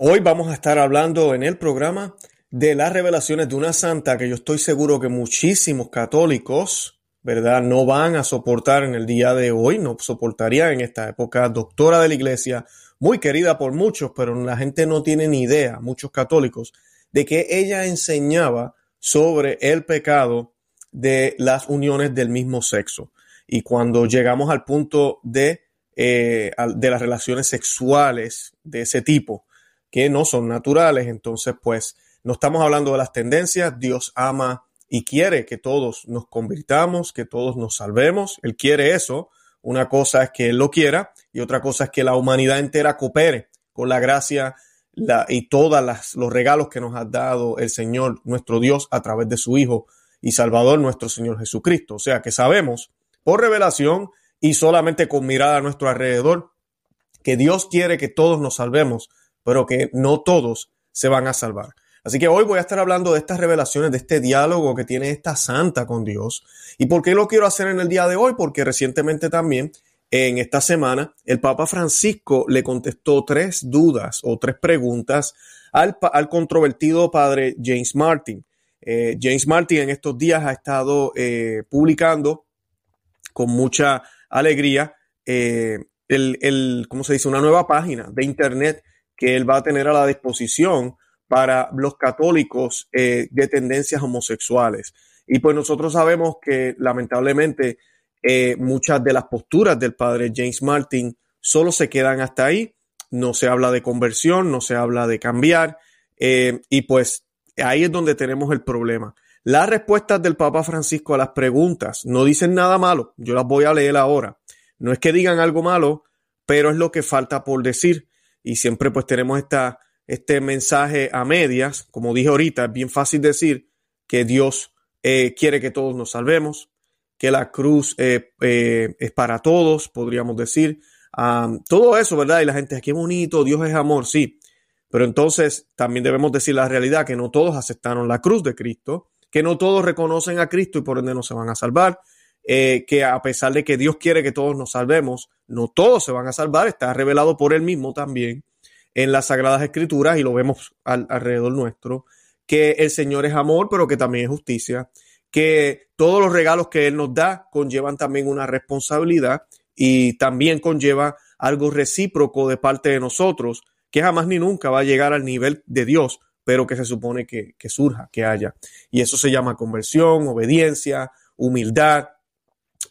Hoy vamos a estar hablando en el programa de las revelaciones de una santa que yo estoy seguro que muchísimos católicos, ¿verdad? No van a soportar en el día de hoy, no soportaría en esta época, doctora de la iglesia, muy querida por muchos, pero la gente no tiene ni idea, muchos católicos, de que ella enseñaba sobre el pecado de las uniones del mismo sexo. Y cuando llegamos al punto de, eh, de las relaciones sexuales de ese tipo, que no son naturales, entonces pues no estamos hablando de las tendencias, Dios ama y quiere que todos nos convirtamos, que todos nos salvemos, Él quiere eso, una cosa es que Él lo quiera y otra cosa es que la humanidad entera coopere con la gracia y todos los regalos que nos ha dado el Señor, nuestro Dios, a través de su Hijo y Salvador, nuestro Señor Jesucristo. O sea que sabemos por revelación y solamente con mirada a nuestro alrededor que Dios quiere que todos nos salvemos, pero que no todos se van a salvar. Así que hoy voy a estar hablando de estas revelaciones, de este diálogo que tiene esta santa con Dios. ¿Y por qué lo quiero hacer en el día de hoy? Porque recientemente también, en esta semana, el Papa Francisco le contestó tres dudas o tres preguntas al, controvertido padre James Martin. Eh, James Martin en estos días ha estado eh, publicando con mucha alegría eh, el, el, ¿cómo se dice? Una nueva página de internet que él va a tener a la disposición para los católicos eh, de tendencias homosexuales. Y pues nosotros sabemos que lamentablemente eh, muchas de las posturas del padre James Martin solo se quedan hasta ahí, no se habla de conversión, no se habla de cambiar, eh, y pues ahí es donde tenemos el problema. Las respuestas del Papa Francisco a las preguntas no dicen nada malo, yo las voy a leer ahora. No es que digan algo malo, pero es lo que falta por decir. Y siempre pues tenemos esta este mensaje a medias. Como dije ahorita, es bien fácil decir que Dios eh, quiere que todos nos salvemos, que la cruz eh, eh, es para todos, podríamos decir. todo eso, ¿verdad? Y la gente, qué bonito, Dios es amor, sí. Pero entonces también debemos decir la realidad, que no todos aceptaron la cruz de Cristo, que no todos reconocen a Cristo y por ende no se van a salvar, que a pesar de que Dios quiere que todos nos salvemos, no todos se van a salvar, está revelado por Él mismo también en las Sagradas Escrituras y lo vemos alrededor nuestro, que el Señor es amor, pero que también es justicia, que todos los regalos que Él nos da conllevan también una responsabilidad y también conlleva algo recíproco de parte de nosotros, que jamás ni nunca va a llegar al nivel de Dios, pero que se supone que, surja, que haya. Y eso se llama conversión, obediencia, humildad,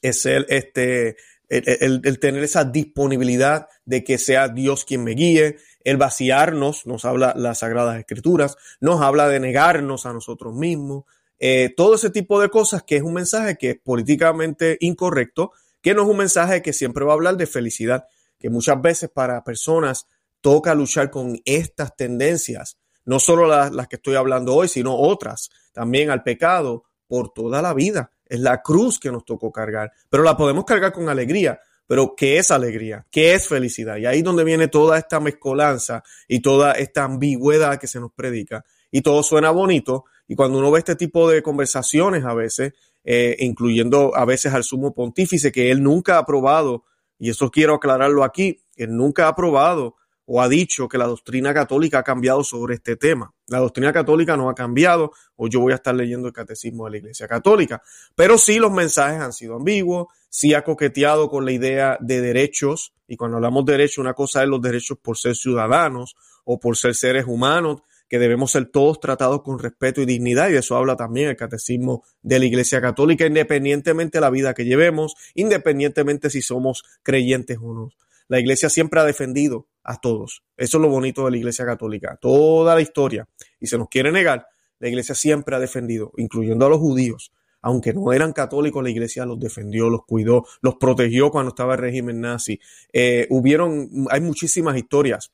es el, este, el, tener esa disponibilidad de que sea Dios quien me guíe, el vaciarnos, nos habla las Sagradas Escrituras, nos habla de negarnos a nosotros mismos, eh, todo ese tipo de cosas que es un mensaje que es políticamente incorrecto, que no es un mensaje que siempre va a hablar de felicidad, que muchas veces para personas toca luchar con estas tendencias, no solo las, las que estoy hablando hoy, sino otras, también al pecado por toda la vida. Es la cruz que nos tocó cargar, pero la podemos cargar con alegría, pero ¿qué es alegría? ¿Qué es felicidad? Y ahí es donde viene toda esta mezcolanza y toda esta ambigüedad que se nos predica. Y todo suena bonito. Y cuando uno ve este tipo de conversaciones a veces, eh, incluyendo a veces al sumo pontífice, que él nunca ha probado, y eso quiero aclararlo aquí, él nunca ha probado o ha dicho que la doctrina católica ha cambiado sobre este tema. La doctrina católica no ha cambiado, o yo voy a estar leyendo el catecismo de la Iglesia Católica, pero sí los mensajes han sido ambiguos, sí ha coqueteado con la idea de derechos, y cuando hablamos de derechos, una cosa es los derechos por ser ciudadanos o por ser seres humanos, que debemos ser todos tratados con respeto y dignidad, y de eso habla también el catecismo de la Iglesia Católica, independientemente de la vida que llevemos, independientemente si somos creyentes o no. La Iglesia siempre ha defendido a todos. Eso es lo bonito de la Iglesia Católica. Toda la historia. Y se nos quiere negar, la Iglesia siempre ha defendido, incluyendo a los judíos. Aunque no eran católicos, la Iglesia los defendió, los cuidó, los protegió cuando estaba el régimen nazi. Eh, hubieron, hay muchísimas historias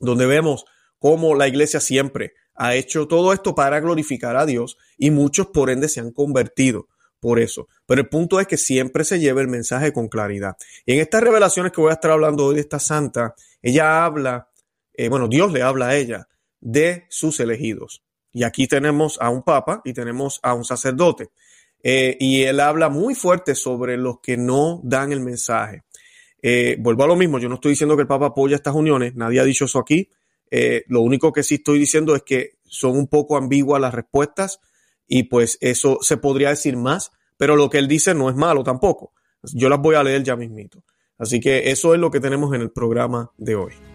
donde vemos cómo la Iglesia siempre ha hecho todo esto para glorificar a Dios y muchos por ende se han convertido por eso. Pero el punto es que siempre se lleve el mensaje con claridad. Y en estas revelaciones que voy a estar hablando hoy de esta santa, ella habla, eh, bueno, Dios le habla a ella de sus elegidos. Y aquí tenemos a un papa y tenemos a un sacerdote. Eh, y él habla muy fuerte sobre los que no dan el mensaje. Eh, vuelvo a lo mismo, yo no estoy diciendo que el papa apoya estas uniones, nadie ha dicho eso aquí. Eh, lo único que sí estoy diciendo es que son un poco ambiguas las respuestas y pues eso se podría decir más, pero lo que él dice no es malo tampoco. Yo las voy a leer ya mismito. Así que eso es lo que tenemos en el programa de hoy.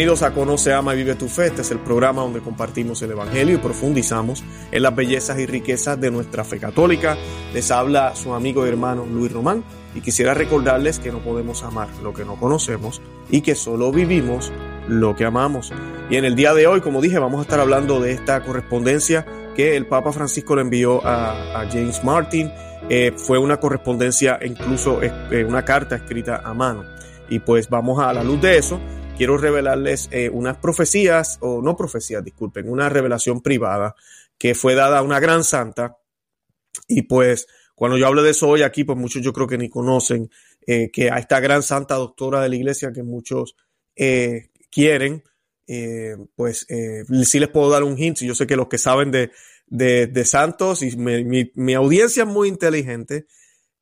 Bienvenidos a Conoce, Ama y Vive tu Fe. Este es el programa donde compartimos el Evangelio y profundizamos en las bellezas y riquezas de nuestra fe católica. Les habla su amigo y hermano Luis Román y quisiera recordarles que no podemos amar lo que no conocemos y que solo vivimos lo que amamos. Y en el día de hoy, como dije, vamos a estar hablando de esta correspondencia que el Papa Francisco le envió a, James Martin. Eh, fue una correspondencia, incluso eh, una carta escrita a mano. Y pues vamos a la luz de eso quiero revelarles eh, unas profecías, o no profecías, disculpen, una revelación privada que fue dada a una gran santa. Y pues cuando yo hablo de eso hoy aquí, pues muchos yo creo que ni conocen eh, que a esta gran santa doctora de la iglesia que muchos eh, quieren, pues sí les puedo dar un hint. Yo sé que los que saben de, de, santos y mi, mi, audiencia es muy inteligente,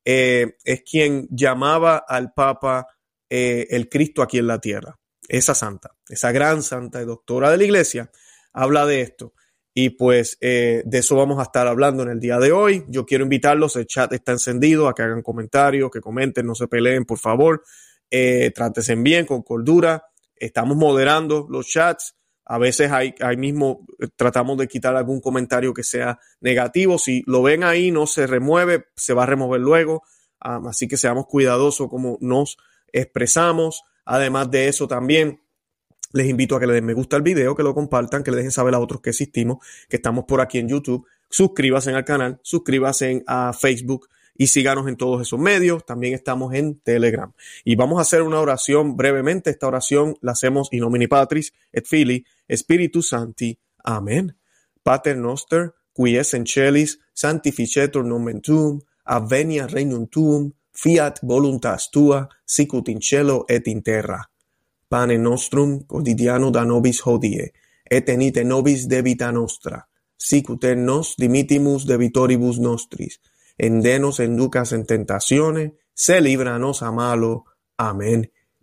es quien llamaba al Papa el Cristo aquí en la tierra esa santa, esa gran santa y doctora de la iglesia, habla de esto. Y pues eh, de eso vamos a estar hablando en el día de hoy. Yo quiero invitarlos, el chat está encendido, a que hagan comentarios, que comenten, no se peleen, por favor. Eh, bien, con cordura. Estamos moderando los chats. A veces ahí, mismo eh, tratamos de quitar algún comentario que sea negativo. Si lo ven ahí, no se remueve, se va a remover luego. Ah, así que seamos cuidadosos como nos expresamos. Además de eso, también les invito a que le den me gusta al video, que lo compartan, que le dejen saber a otros que existimos, que estamos por aquí en YouTube. Suscríbase al canal, suscríbase a Facebook y síganos en todos esos medios. También estamos en Telegram. Y vamos a hacer una oración brevemente. Esta oración la hacemos in nomine Patris et Fili Spiritus Santi. Amén. Pater noster, qui es en celis, sanctificetur nomen tuum, avenia regnum tuum, fiat voluntas tua, sicut in cielo et in terra. Pane nostrum quotidiano da nobis hodie, et enite nobis debita nostra, sicut en nos dimitimus debitoribus nostris, endenos enducas en tentazione, se libranos a malo.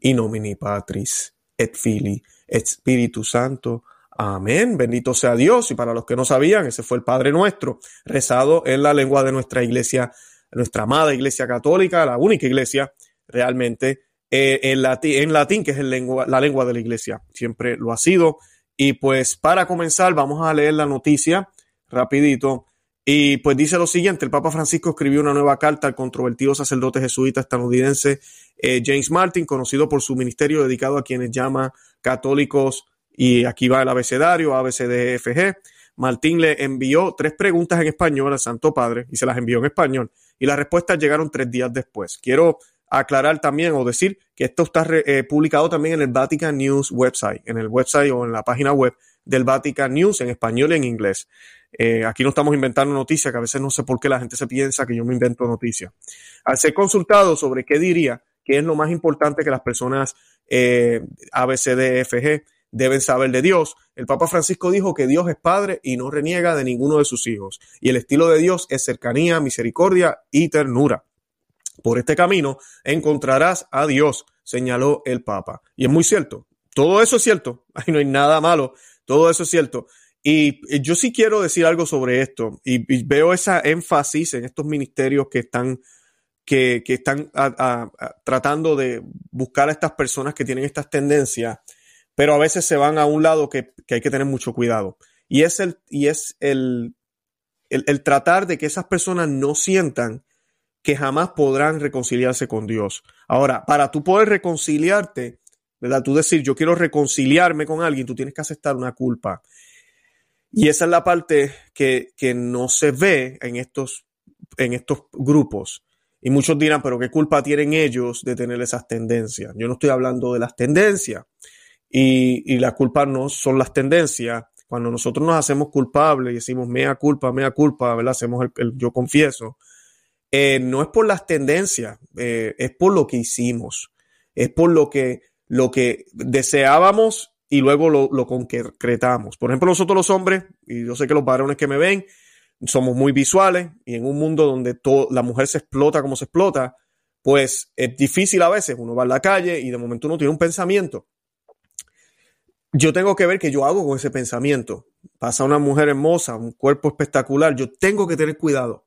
In nomine Patris, et Fili, et Spiritus Santo. Amén. Bendito sea Dios. Y para los que no sabían, ese fue el Padre nuestro, rezado en la lengua de nuestra iglesia nuestra amada Iglesia Católica, la única iglesia realmente eh, en, latín, en, latín, que es la lengua de la iglesia. Siempre lo ha sido. Y pues para comenzar, vamos a leer la noticia rapidito. Y pues dice lo siguiente, el Papa Francisco escribió una nueva carta al controvertido sacerdote jesuita estadounidense eh, James Martin, conocido por su ministerio dedicado a quienes llama católicos, y aquí va el abecedario, ABCDFG. Martín le envió tres preguntas en español al Santo Padre y se las envió en español y las respuestas llegaron tres días después. Quiero aclarar también o decir que esto está eh, publicado también en el Vatican News website, en el website o en la página web del Vatican News en español y en inglés. Eh, aquí no estamos inventando noticias, que a veces no sé por qué la gente se piensa que yo me invento noticias. Al ser consultado sobre qué diría que es lo más importante que las personas eh, ABCDFG deben saber de Dios. El Papa Francisco dijo que Dios es Padre y no reniega de ninguno de sus hijos. Y el estilo de Dios es cercanía, misericordia y ternura. Por este camino encontrarás a Dios, señaló el Papa. Y es muy cierto. Todo eso es cierto. No hay nada malo. Todo eso es cierto. Y yo sí quiero decir algo sobre esto. Y, veo esa énfasis en estos ministerios que están que, están tratando de buscar a estas personas que tienen estas tendencias pero a veces se van a un lado que, hay que tener mucho cuidado. Y es, el, y es el, el, tratar de que esas personas no sientan que jamás podrán reconciliarse con Dios. Ahora, para tú poder reconciliarte, ¿verdad? Tú decir, yo quiero reconciliarme con alguien, tú tienes que aceptar una culpa. Y esa es la parte que, que no se ve en estos, en estos grupos. Y muchos dirán, pero ¿qué culpa tienen ellos de tener esas tendencias? Yo no estoy hablando de las tendencias. Y, la culpa no son las tendencias. Cuando nosotros nos hacemos culpables y decimos mea culpa, mea culpa, ¿verdad? Hacemos el, yo confieso. Eh, no es por las tendencias, eh, es por lo que hicimos. Es por lo que, lo que deseábamos y luego lo, lo concretamos. Por ejemplo, nosotros los hombres, y yo sé que los varones que me ven, somos muy visuales y en un mundo donde la mujer se explota como se explota, pues es difícil a veces. Uno va a la calle y de momento uno tiene un pensamiento. Yo tengo que ver qué yo hago con ese pensamiento. Pasa una mujer hermosa, un cuerpo espectacular. Yo tengo que tener cuidado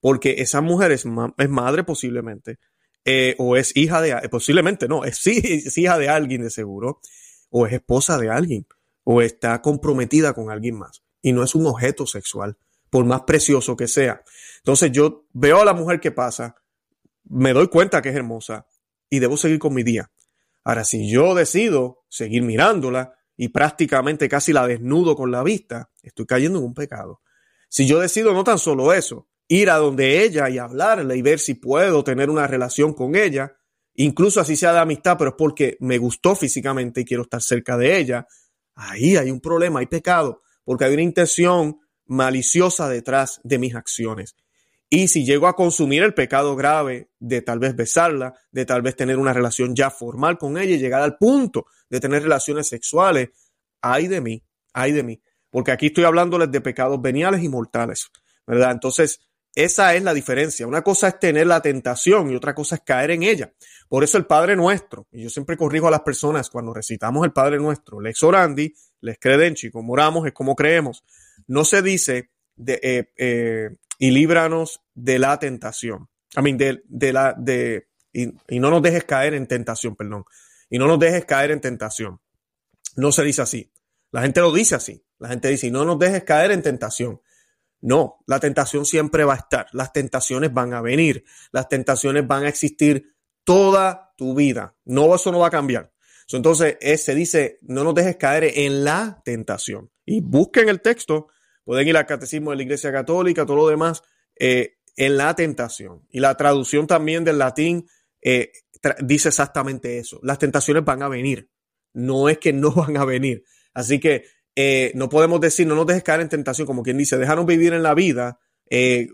porque esa mujer es, madre posiblemente eh, o es hija de, posiblemente no, es, es hija de alguien de seguro o es esposa de alguien o está comprometida con alguien más y no es un objeto sexual por más precioso que sea. Entonces yo veo a la mujer que pasa, me doy cuenta que es hermosa y debo seguir con mi día. Ahora, si yo decido seguir mirándola y prácticamente casi la desnudo con la vista, estoy cayendo en un pecado. Si yo decido no tan solo eso, ir a donde ella y hablarle y ver si puedo tener una relación con ella, incluso así sea de amistad, pero es porque me gustó físicamente y quiero estar cerca de ella, ahí hay un problema, hay pecado, porque hay una intención maliciosa detrás de mis acciones. Y si llego a consumir el pecado grave de tal vez besarla, de tal vez tener una relación ya formal con ella y llegar al punto de tener relaciones sexuales, ay de mí, ay de mí. Porque aquí estoy hablándoles de pecados veniales y mortales, ¿verdad? Entonces, esa es la diferencia. Una cosa es tener la tentación y otra cosa es caer en ella. Por eso el Padre Nuestro, y yo siempre corrijo a las personas cuando recitamos el Padre Nuestro, lex orandi, les credenci, como oramos es como creemos no se dice de, eh, eh, y líbranos de la tentación. I mean, de, la, de, y, no nos dejes caer en tentación, perdón. Y no nos dejes caer en tentación. No se dice así. La gente lo dice así. La gente dice, y no nos dejes caer en tentación. No, la tentación siempre va a estar. Las tentaciones van a venir. Las tentaciones van a existir toda tu vida. No, eso no va a cambiar. Entonces, se dice, no nos dejes caer en la tentación. Y busquen el texto Pueden ir al catecismo de la Iglesia Católica, todo lo demás, eh, en la tentación. Y la traducción también del latín eh, dice exactamente eso. Las tentaciones van a venir. No es que no van a venir. Así que eh, no podemos decir, no nos dejes caer en tentación, como quien dice, déjanos vivir en la vida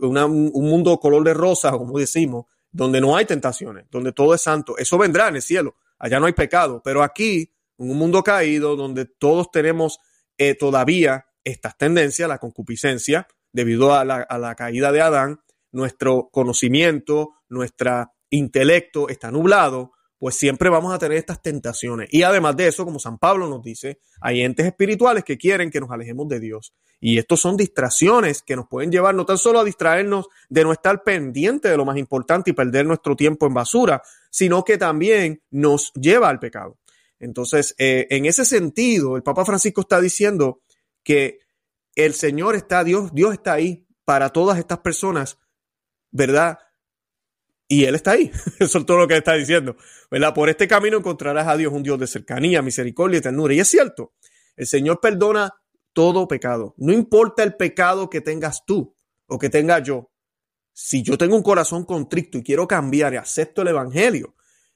un mundo color de rosa, como decimos, donde no hay tentaciones, donde todo es santo. Eso vendrá en el cielo. Allá no hay pecado. Pero aquí, en un mundo caído, donde todos tenemos todavía estas tendencias, la concupiscencia, debido a la, caída de Adán, nuestro conocimiento, nuestro intelecto está nublado, pues siempre vamos a tener estas tentaciones. Y además de eso, como San Pablo nos dice, hay entes espirituales que quieren que nos alejemos de Dios. Y estos son distracciones que nos pueden llevar no tan solo a distraernos de no estar pendiente de lo más importante y perder nuestro tiempo en basura, sino que también nos lleva al pecado. Entonces, eh, en ese sentido, el Papa Francisco está diciendo que el Señor está, Dios, Dios está ahí para todas estas personas, ¿verdad? Y Él está ahí. Eso es todo lo que está diciendo. ¿verdad? Por este camino encontrarás a Dios un Dios de cercanía, misericordia y ternura. Y es cierto, el Señor perdona todo pecado. No importa el pecado que tengas tú o que tenga yo. Si yo tengo un corazón contrito y quiero cambiar y acepto el Evangelio,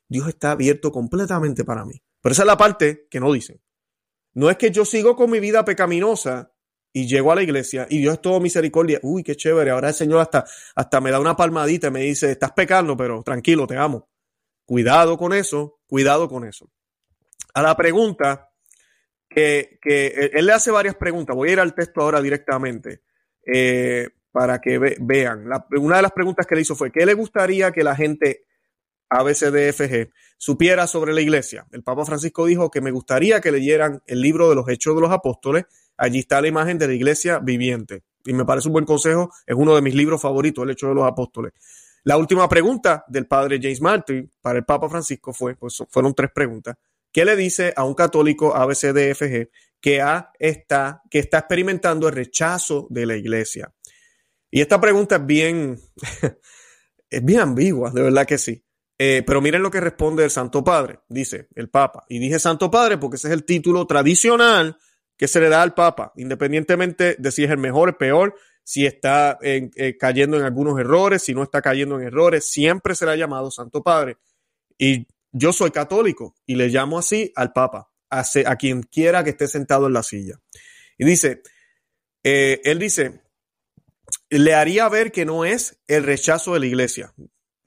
Dios está abierto completamente para mí. Pero esa es la parte que no dicen. No es que yo sigo con mi vida pecaminosa y llego a la iglesia y Dios es todo misericordia. Uy, qué chévere. Ahora el Señor hasta, hasta me da una palmadita y me dice, estás pecando, pero tranquilo, te amo. Cuidado con eso, cuidado con eso. A la pregunta que, que él le hace varias preguntas. Voy a ir al texto ahora directamente eh, para que vean. una de las preguntas que le hizo fue, ¿qué le gustaría que la gente ABCDFG supiera sobre la iglesia. El Papa Francisco dijo que me gustaría que leyeran el libro de los Hechos de los Apóstoles. Allí está la imagen de la iglesia viviente. Y me parece un buen consejo. Es uno de mis libros favoritos, El Hecho de los Apóstoles. La última pregunta del padre James Martin para el Papa Francisco fue, pues fueron tres preguntas. ¿Qué le dice a un católico ABCDFG que, está, que está experimentando el rechazo de la iglesia? Y esta pregunta es bien, es bien ambigua, de verdad que sí. Eh, pero miren lo que responde el Santo Padre, dice el Papa. Y dije Santo Padre porque ese es el título tradicional que se le da al Papa, independientemente de si es el mejor, el peor, si está eh, cayendo en algunos errores, si no está cayendo en errores, siempre será llamado Santo Padre. Y yo soy católico y le llamo así al Papa, a, quien quiera que esté sentado en la silla. Y dice, eh, él dice, le haría ver que no es el rechazo de la iglesia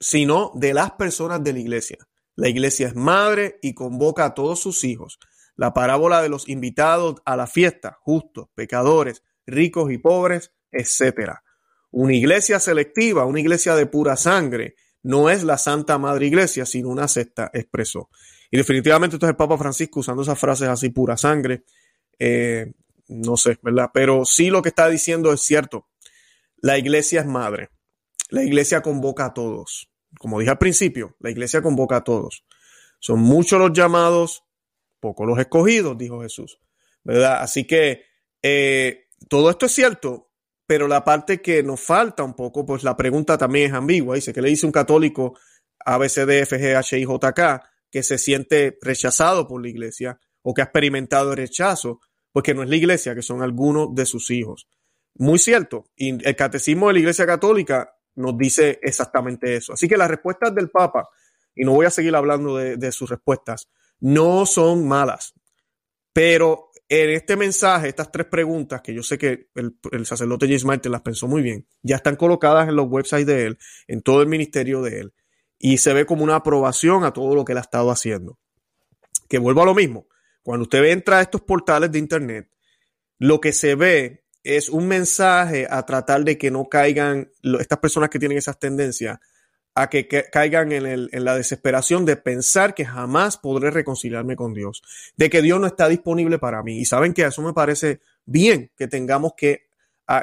sino de las personas de la iglesia. La iglesia es madre y convoca a todos sus hijos. la parábola de los invitados a la fiesta, justos, pecadores, ricos y pobres, etc. Una iglesia selectiva, una iglesia de pura sangre, no es la Santa Madre Iglesia, sino una secta, expresó. Y definitivamente esto es el Papa Francisco usando esas frases así, pura sangre. Eh, no sé, ¿verdad? Pero sí lo que está diciendo es cierto. La iglesia es madre. La iglesia convoca a todos. Como dije al principio, la iglesia convoca a todos. Son muchos los llamados, pocos los escogidos, dijo Jesús. ¿Verdad? Así que eh, todo esto es cierto, pero la parte que nos falta un poco, pues la pregunta también es ambigua. Dice que le dice un católico a JK que se siente rechazado por la iglesia o que ha experimentado el rechazo, porque no es la iglesia, que son algunos de sus hijos. Muy cierto. Y el catecismo de la iglesia católica nos dice exactamente eso. Así que las respuestas del Papa, y no voy a seguir hablando de, sus respuestas, no son malas, pero en este mensaje, estas tres preguntas, que yo sé que el, sacerdote James Martin las pensó muy bien, ya están colocadas en los websites de él, en todo el ministerio de él, y se ve como una aprobación a todo lo que él ha estado haciendo. Que vuelvo a lo mismo, cuando usted entra a estos portales de Internet, lo que se ve es un mensaje a tratar de que no caigan estas personas que tienen esas tendencias a que, caigan en, el, en, la desesperación de pensar que jamás podré reconciliarme con Dios, de que Dios no está disponible para mí. Y saben que eso me parece bien que tengamos que,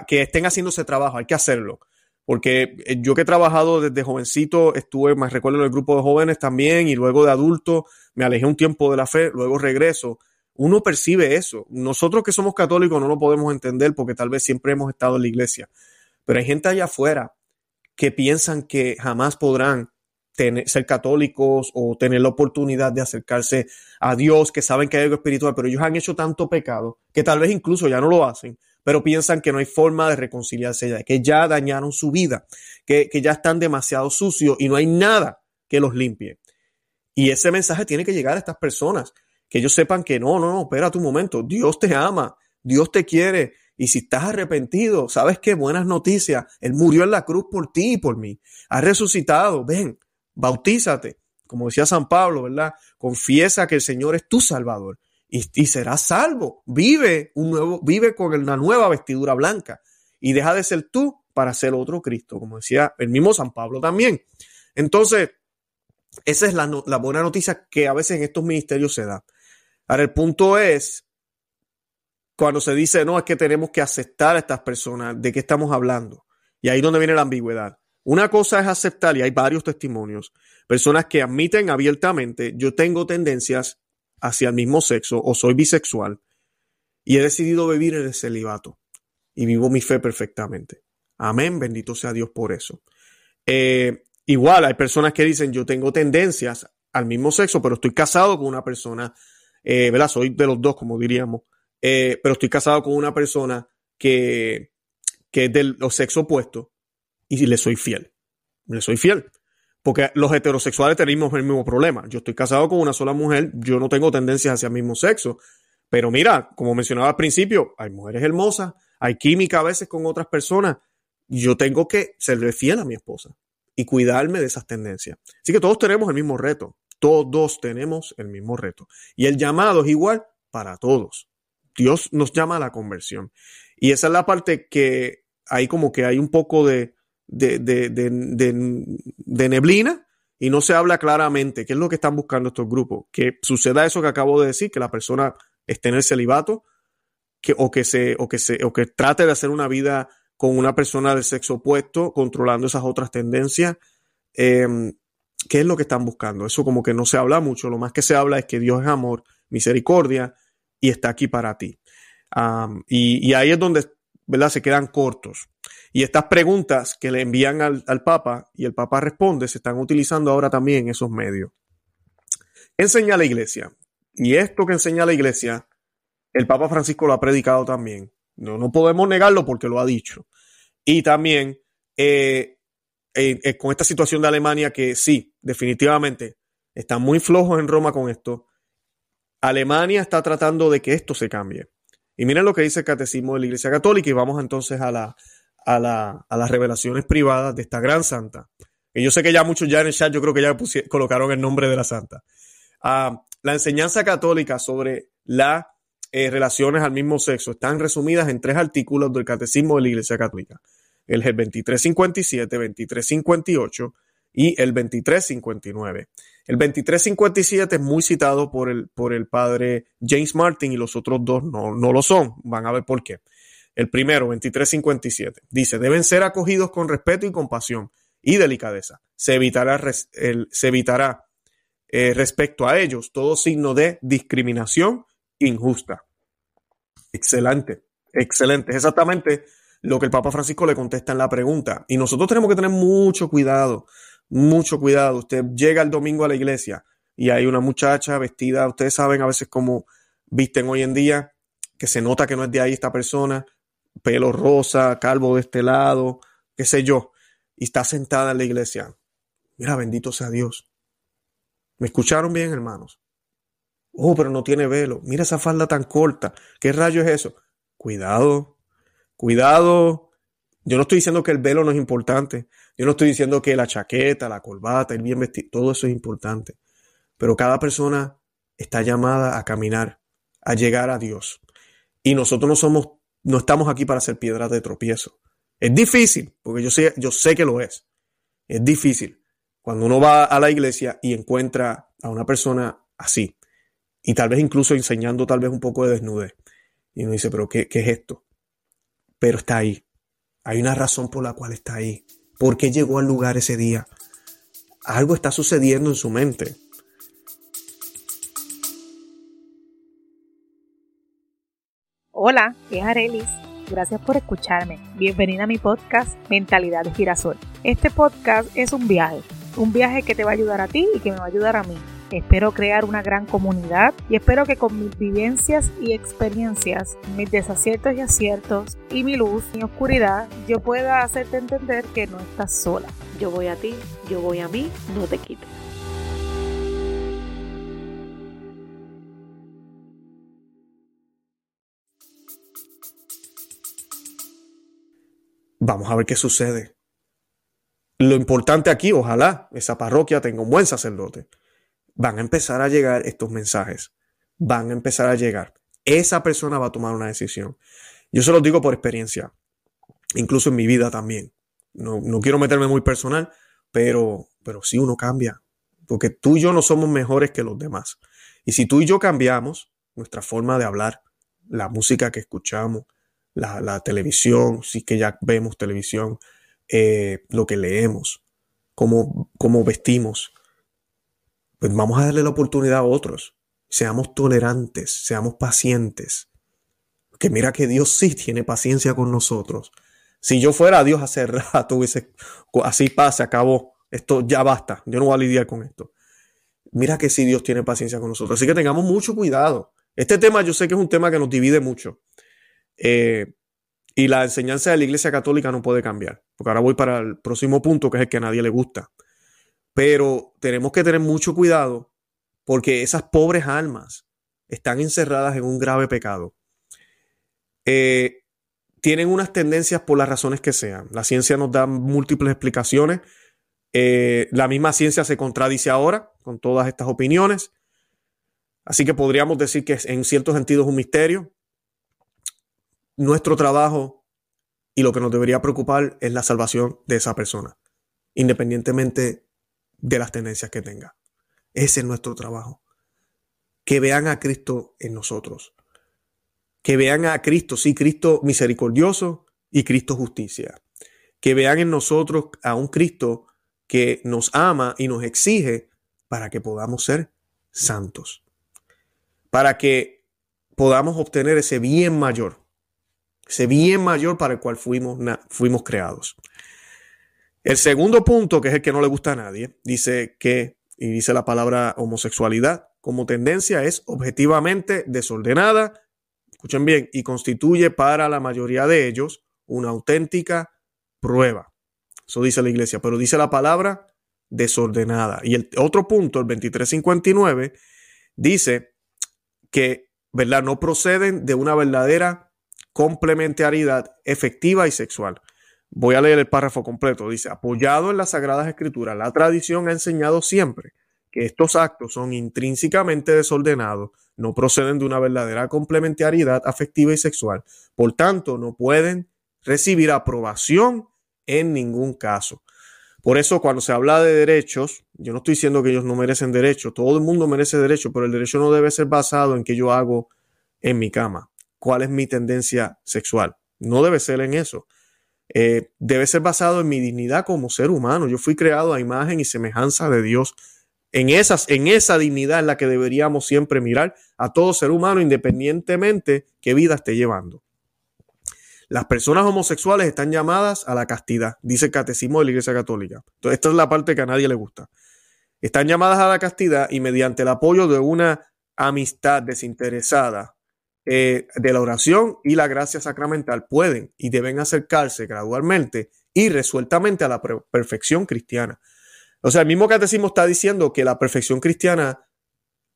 que estén haciendo ese trabajo, hay que hacerlo. Porque eh, yo que he trabajado desde jovencito, estuve, más recuerdo en el grupo de jóvenes también, y luego de adulto, me alejé un tiempo de la fe, luego regreso. Uno percibe eso. Nosotros que somos católicos no lo podemos entender porque tal vez siempre hemos estado en la iglesia. Pero hay gente allá afuera que piensan que jamás podrán ser católicos o tener la oportunidad de acercarse a Dios, que saben que hay algo espiritual, pero ellos han hecho tanto pecado que tal vez incluso ya no lo hacen, pero piensan que no hay forma de reconciliarse ya, que ya dañaron su vida, que, que ya están demasiado sucios y no hay nada que los limpie. Y ese mensaje tiene que llegar a estas personas, que ellos sepan que no, no, no, espera tu momento, Dios te ama, Dios te quiere, y si estás arrepentido, sabes qué buenas noticias. Él murió en la cruz por ti y por mí. Ha resucitado. Ven, bautízate. Como decía San Pablo, ¿verdad? Confiesa que el Señor es tu Salvador y, y serás salvo. Vive un nuevo, vive con una nueva vestidura blanca y deja de ser tú para ser otro Cristo, como decía el mismo San Pablo también. Entonces, esa es la, la buena noticia que a veces en estos ministerios se da. Ahora, el punto es cuando se dice, no, es que tenemos que aceptar a estas personas, ¿de qué estamos hablando? Y ahí es donde viene la ambigüedad. Una cosa es aceptar, y hay varios testimonios, personas que admiten abiertamente, yo tengo tendencias hacia el mismo sexo o soy bisexual y he decidido vivir en el celibato y vivo mi fe perfectamente. Amén, bendito sea Dios por eso. Eh, igual hay personas que dicen, yo tengo tendencias al mismo sexo, pero estoy casado con una persona, eh, ¿verdad? Soy de los dos, como diríamos. Eh, pero estoy casado con una persona que, que es del sexo opuesto y le soy fiel. Le soy fiel. Porque los heterosexuales tenemos el mismo problema. Yo estoy casado con una sola mujer, yo no tengo tendencias hacia el mismo sexo. Pero mira, como mencionaba al principio, hay mujeres hermosas, hay química a veces con otras personas. Yo tengo que serle fiel a mi esposa y cuidarme de esas tendencias. Así que todos tenemos el mismo reto. Todos tenemos el mismo reto. Y el llamado es igual para todos. Dios nos llama a la conversión. Y esa es la parte que hay como que hay un poco de, de, de, neblina y no se habla claramente qué es lo que están buscando estos grupos. Que suceda eso que acabo de decir, que la persona esté en el celibato o, que se, o, que se, o que trate de hacer una vida con una persona del sexo opuesto, controlando esas otras tendencias. Em, ¿Qué es lo que están buscando? Eso como que no se habla mucho. Lo más que se habla es que Dios es amor, misericordia y está aquí para ti. y, ahí es donde se quedan cortos. Y estas preguntas que le envían al, Papa y el Papa responde se están utilizando ahora también en esos medios. Enseña la iglesia. Y esto que enseña la iglesia, el Papa Francisco lo ha predicado también. No, no podemos negarlo porque lo ha dicho. Y también eh, con esta situación de Alemania que sí, definitivamente, están muy flojos en Roma con esto. Alemania está tratando de que esto se cambie. Y miren lo que dice el Catecismo de la Iglesia Católica y vamos entonces a, la, a, la, a las revelaciones privadas de esta gran santa. Y yo sé que ya muchos ya en el chat yo creo que ya colocaron el nombre de la santa. Ah, la enseñanza católica sobre las eh, relaciones al mismo sexo están resumidas en tres artículos del Catecismo de la Iglesia Católica. El 2357, 2358 y el 2359. El 2357 es muy citado por el, por el padre James Martin y los otros dos no, no lo son. Van a ver por qué. El primero, 2357, dice, deben ser acogidos con respeto y compasión y delicadeza. Se evitará, el, se evitará eh, respecto a ellos todo signo de discriminación injusta. Excelente, excelente. Exactamente lo que el Papa Francisco le contesta en la pregunta. Y nosotros tenemos que tener mucho cuidado, mucho cuidado. Usted llega el domingo a la iglesia y hay una muchacha vestida, ustedes saben a veces cómo visten hoy en día, que se nota que no es de ahí esta persona, pelo rosa, calvo de este lado, qué sé yo, y está sentada en la iglesia. Mira, bendito sea Dios. ¿Me escucharon bien, hermanos? Oh, pero no tiene velo. Mira esa falda tan corta. ¿Qué rayo es eso? Cuidado, cuidado. Yo no estoy diciendo que el velo no es importante. Yo no estoy diciendo que la chaqueta, la corbata, el bien vestido, todo eso es importante. Pero cada persona está llamada a caminar, a llegar a Dios. Y nosotros no somos no estamos aquí para hacer piedras de tropiezo. Es difícil, porque yo sé, yo sé que lo es. Es difícil cuando uno va a la iglesia y encuentra a una persona así, y tal vez incluso enseñando tal vez un poco de desnudez. Y uno dice, pero ¿qué, qué es esto? Pero está ahí. Hay una razón por la cual está ahí. ¿Por qué llegó al lugar ese día? Algo está sucediendo en su mente. Hola, es Arelis. Gracias por escucharme. Bienvenida a mi podcast Mentalidad de Girasol. Este podcast es un viaje, un viaje que te va a ayudar a ti y que me va a ayudar a mí. Espero crear una gran comunidad y espero que con mis vivencias y experiencias, mis desaciertos y aciertos y mi luz y oscuridad, yo pueda hacerte entender que no estás sola. Yo voy a ti, yo voy a mí, no te quites. Vamos a ver qué sucede. Lo importante aquí, ojalá esa parroquia tenga un buen sacerdote. Van a empezar a llegar estos mensajes. Van a empezar a llegar. Esa persona va a tomar una decisión. Yo se lo digo por experiencia, incluso en mi vida también. No, no quiero meterme muy personal, pero, pero sí uno cambia. Porque tú y yo no somos mejores que los demás. Y si tú y yo cambiamos nuestra forma de hablar, la música que escuchamos, la, televisión, sí que ya vemos televisión, eh, lo que leemos, cómo, cómo vestimos, pues vamos a darle la oportunidad a otros. Seamos tolerantes, seamos pacientes. Que mira que Dios sí tiene paciencia con nosotros. Si yo fuera Dios hace rato, hubiese, así pasa, acabó. Esto ya basta. Yo no voy a lidiar con esto. Mira que sí Dios tiene paciencia con nosotros. Así que tengamos mucho cuidado. Este tema yo sé que es un tema que nos divide mucho. Eh, y la enseñanza de la Iglesia Católica no puede cambiar, porque ahora voy para el próximo punto, que es el que a nadie le gusta. Pero tenemos que tener mucho cuidado porque esas pobres almas están encerradas en un grave pecado. Eh, tienen unas tendencias por las razones que sean. La ciencia nos da múltiples explicaciones. Eh, la misma ciencia se contradice ahora con todas estas opiniones. Así que podríamos decir que en cierto sentido es un misterio nuestro trabajo y lo que nos debería preocupar es la salvación de esa persona, independientemente de las tendencias que tenga. Ese es nuestro trabajo. Que vean a Cristo en nosotros. Que vean a Cristo, sí, Cristo misericordioso y Cristo justicia. Que vean en nosotros a un Cristo que nos ama y nos exige para que podamos ser santos. Para que podamos obtener ese bien mayor ese bien mayor para el cual fuimos, fuimos creados. El segundo punto, que es el que no le gusta a nadie, dice que, y dice la palabra homosexualidad, como tendencia es objetivamente desordenada, escuchen bien, y constituye para la mayoría de ellos una auténtica prueba. Eso dice la iglesia, pero dice la palabra desordenada. Y el otro punto, el 2359, dice que, ¿verdad? No proceden de una verdadera complementariedad efectiva y sexual. Voy a leer el párrafo completo. Dice, apoyado en las Sagradas Escrituras, la tradición ha enseñado siempre que estos actos son intrínsecamente desordenados, no proceden de una verdadera complementariedad afectiva y sexual. Por tanto, no pueden recibir aprobación en ningún caso. Por eso cuando se habla de derechos, yo no estoy diciendo que ellos no merecen derechos, todo el mundo merece derecho, pero el derecho no debe ser basado en qué yo hago en mi cama, cuál es mi tendencia sexual. No debe ser en eso. Eh, debe ser basado en mi dignidad como ser humano. Yo fui creado a imagen y semejanza de Dios. En, en esa dignidad en la que deberíamos siempre mirar a todo ser humano, independientemente qué vida esté llevando. Las personas homosexuales están llamadas a la castidad, dice el catecismo de la Iglesia Católica. Entonces, esta es la parte que a nadie le gusta. Están llamadas a la castidad y mediante el apoyo de una amistad desinteresada eh, de la oración y la gracia sacramental pueden y deben acercarse gradualmente y resueltamente a la perfección cristiana. O sea, el mismo catecismo está diciendo que la perfección cristiana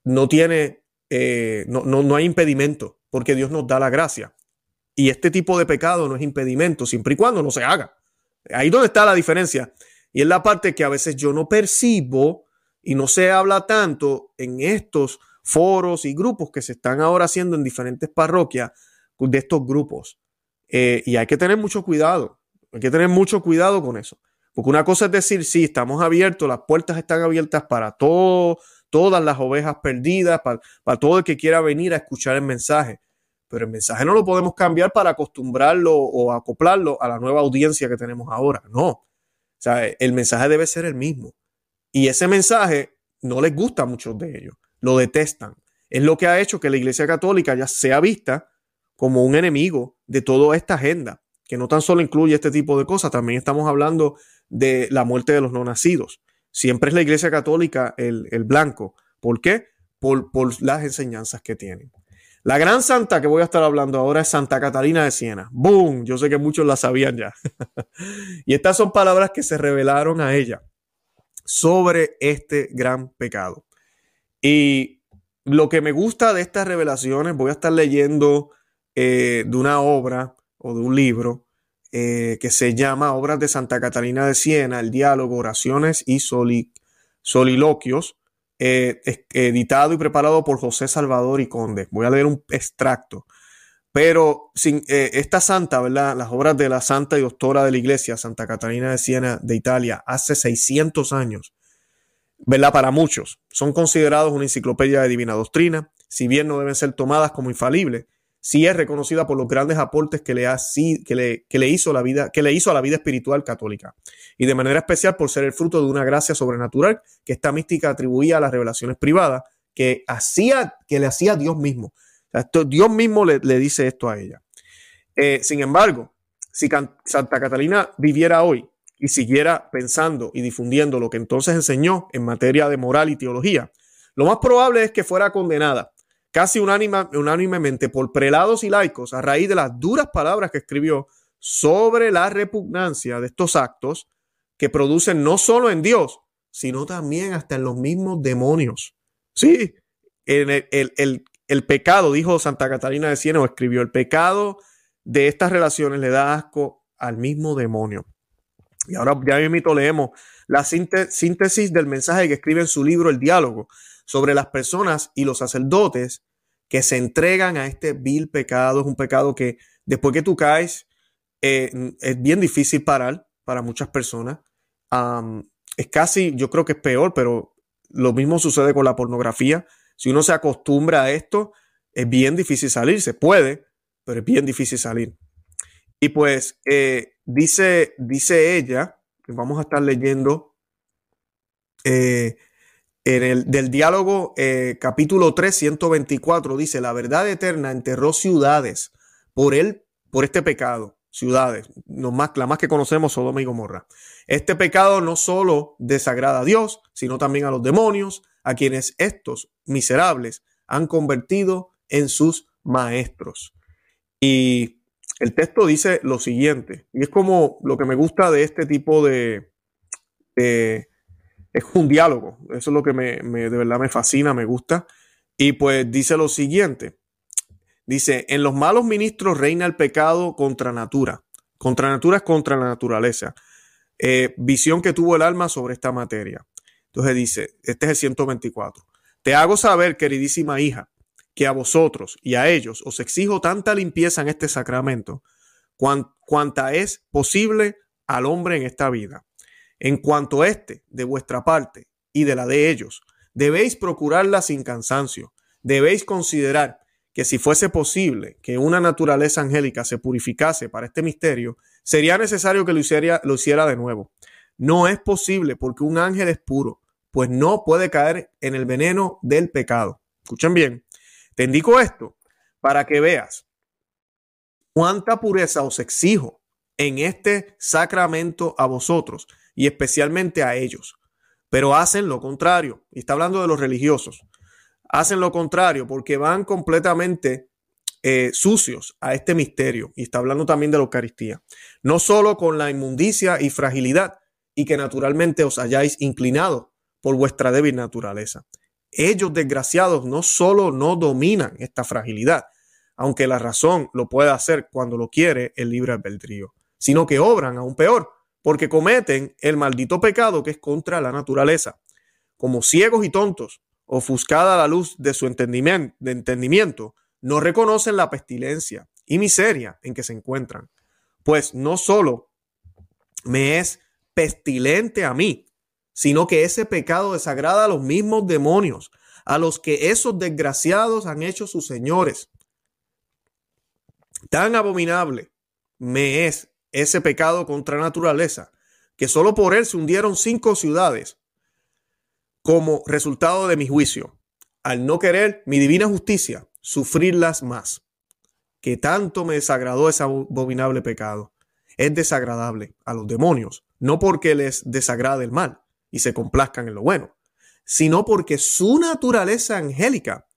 no tiene, eh, no, no, no hay impedimento, porque Dios nos da la gracia. Y este tipo de pecado no es impedimento, siempre y cuando no se haga. Ahí donde está la diferencia. Y es la parte que a veces yo no percibo y no se habla tanto en estos foros y grupos que se están ahora haciendo en diferentes parroquias de estos grupos. Eh, y hay que tener mucho cuidado. Hay que tener mucho cuidado con eso. Porque una cosa es decir, sí, estamos abiertos, las puertas están abiertas para todas las ovejas perdidas, para, para todo el que quiera venir a escuchar el mensaje pero el mensaje no lo podemos cambiar para acostumbrarlo o acoplarlo a la nueva audiencia que tenemos ahora. No. O sea, el mensaje debe ser el mismo. Y ese mensaje no les gusta a muchos de ellos. Lo detestan. Es lo que ha hecho que la Iglesia Católica ya sea vista como un enemigo de toda esta agenda, que no tan solo incluye este tipo de cosas, también estamos hablando de la muerte de los no nacidos. Siempre es la Iglesia Católica el, blanco. ¿Por qué? Por, por las enseñanzas que tienen. La gran santa que voy a estar hablando ahora es Santa Catalina de Siena. ¡Boom! Yo sé que muchos la sabían ya. y estas son palabras que se revelaron a ella sobre este gran pecado. Y lo que me gusta de estas revelaciones, voy a estar leyendo eh, de una obra o de un libro eh, que se llama Obras de Santa Catalina de Siena, el diálogo, oraciones y soliloquios eh, editado y preparado por José Salvador y Conde. Voy a leer un extracto. Pero esta santa, ¿verdad? Las obras de la santa y doctora de la iglesia, Santa Catalina de Siena de Italia, hace 600 años, ¿verdad? Para muchos, son considerados una enciclopedia de divina doctrina, si bien no deben ser tomadas como infalibles, sí es reconocida por los grandes aportes que le, ha, que le, que le hizo la vida, que le hizo a la vida espiritual católica. Y de manera especial por ser el fruto de una gracia sobrenatural que esta mística atribuía a las revelaciones privadas que, hacía, que le hacía Dios mismo. Dios mismo le, dice esto a ella. Eh, sin embargo, si Santa Catalina viviera hoy y siguiera pensando y difundiendo lo que entonces enseñó en materia de moral y teología, lo más probable es que fuera condenada casi unánimemente por prelados y laicos a raíz de las duras palabras que escribió sobre la repugnancia de estos actos que producen no solo en Dios, sino también hasta en los mismos demonios. Sí, el, el, pecado, dijo Santa Catalina de Siena, o escribió, el pecado de estas relaciones le da asco al mismo demonio. Y ahora ya mismo leemos la síntesis del mensaje que escribe en su libro El diálogo, sobre las personas y los sacerdotes que se entregan a este vil pecado. Es un pecado que después que tú caes eh, es bien difícil parar para muchas personas. es casi, yo creo que es peor, pero lo mismo sucede con la pornografía. Si uno se acostumbra a esto, es bien difícil salir. Se puede, pero es bien difícil salir. Y pues eh, dice, dice ella, que vamos a estar leyendo eh, en el del diálogo eh, capítulo 3, 124 dice, la verdad eterna enterró ciudades por él, por este pecado, ciudades, no más, la más que conocemos, Sodoma y Gomorra. Este pecado no solo desagrada a Dios, sino también a los demonios, a quienes estos miserables han convertido en sus maestros. Y el texto dice lo siguiente, y es como lo que me gusta de este tipo de, es un diálogo. Eso es lo que me, de verdad me fascina, me gusta. Y pues dice lo siguiente. Dice, en los malos ministros reina el pecado contra natura. Contra natura es contra la naturaleza. Eh, visión que tuvo el alma sobre esta materia. Entonces dice, este es el 124. Te hago saber, queridísima hija, que a vosotros y a ellos os exijo tanta limpieza en este sacramento, cuanta es posible al hombre en esta vida. En cuanto a este, de vuestra parte y de la de ellos, debéis procurarla sin cansancio. Debéis considerar que si fuese posible que una naturaleza angélica se purificase para este misterio, sería necesario que lo hiciera, lo hiciera de nuevo. No es posible porque un ángel es puro, pues no puede caer en el veneno del pecado. Escuchen bien, te indico esto para que veas cuánta pureza os exijo en este sacramento a vosotros y especialmente a ellos. Pero hacen lo contrario. Y está hablando de los religiosos. Hacen lo contrario porque van completamente eh, sucios a este misterio. Y está hablando también de la Eucaristía. No solo con la inmundicia y fragilidad y que naturalmente os hayáis inclinado por vuestra débil naturaleza. Ellos, desgraciados, no solo no dominan esta fragilidad, aunque la razón lo puede hacer cuando lo quiere el libre albedrío, sino que obran aún peor, porque cometen el maldito pecado que es contra la naturaleza. Como ciegos y tontos, ofuscada la luz de su entendimiento, no reconocen la pestilencia y miseria en que se encuentran. Pues no solo me es pestilente a mí, sino que ese pecado desagrada a los mismos demonios, a los que esos desgraciados han hecho sus señores. Tan abominable me es ese pecado contra naturaleza, que solo por él se hundieron cinco ciudades como resultado de mi juicio, al no querer mi divina justicia, sufrirlas más. Que tanto me desagradó ese abominable pecado. Es desagradable a los demonios, no porque les desagrade el mal y se complazcan en lo bueno, sino porque su naturaleza angélica,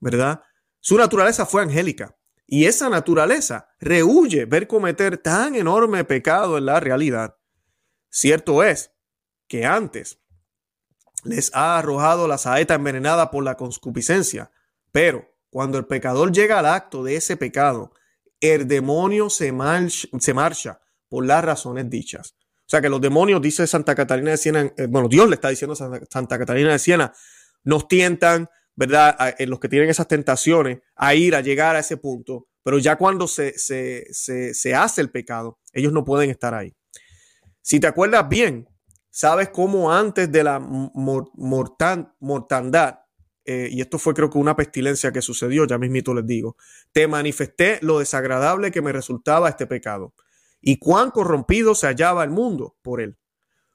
¿verdad? Su naturaleza fue angélica y esa naturaleza rehuye ver cometer tan enorme pecado en la realidad. Cierto es que antes les ha arrojado la saeta envenenada por la concupiscencia, pero cuando el pecador llega al acto de ese pecado, el demonio se, se marcha por las razones dichas. O sea que los demonios, dice Santa Catalina de Siena, eh, bueno, Dios le está diciendo a Santa Catalina de Siena, nos tientan, ¿verdad? en los que tienen esas tentaciones a ir, a llegar a ese punto, pero ya cuando se, se, se, hace el pecado, ellos no pueden estar ahí. Si te acuerdas bien, sabes cómo antes de la mortandad, eh, y esto fue creo que una pestilencia que sucedió, ya mismito les digo, te manifesté lo desagradable que me resultaba este pecado y cuán corrompido se hallaba el mundo por él.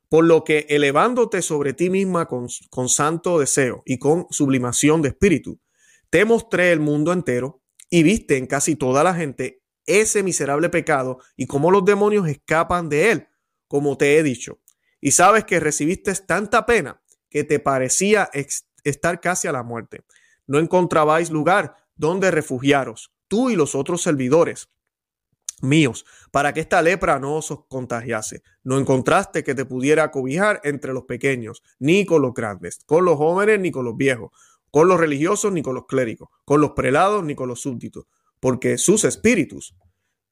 Por lo que elevándote sobre ti misma con, santo deseo y con sublimación de espíritu, te mostré el mundo entero y viste en casi toda la gente ese miserable pecado y cómo los demonios escapan de él, como te he dicho. Y sabes que recibiste tanta pena que te parecía estar casi a la muerte. No encontrabais lugar donde refugiaros, tú y los otros servidores míos, para que esta lepra no os contagiase. No encontraste que te pudiera cobijar entre los pequeños, ni con los grandes, con los jóvenes, ni con los viejos, con los religiosos, ni con los clérigos, con los prelados, ni con los súbditos, porque sus espíritus,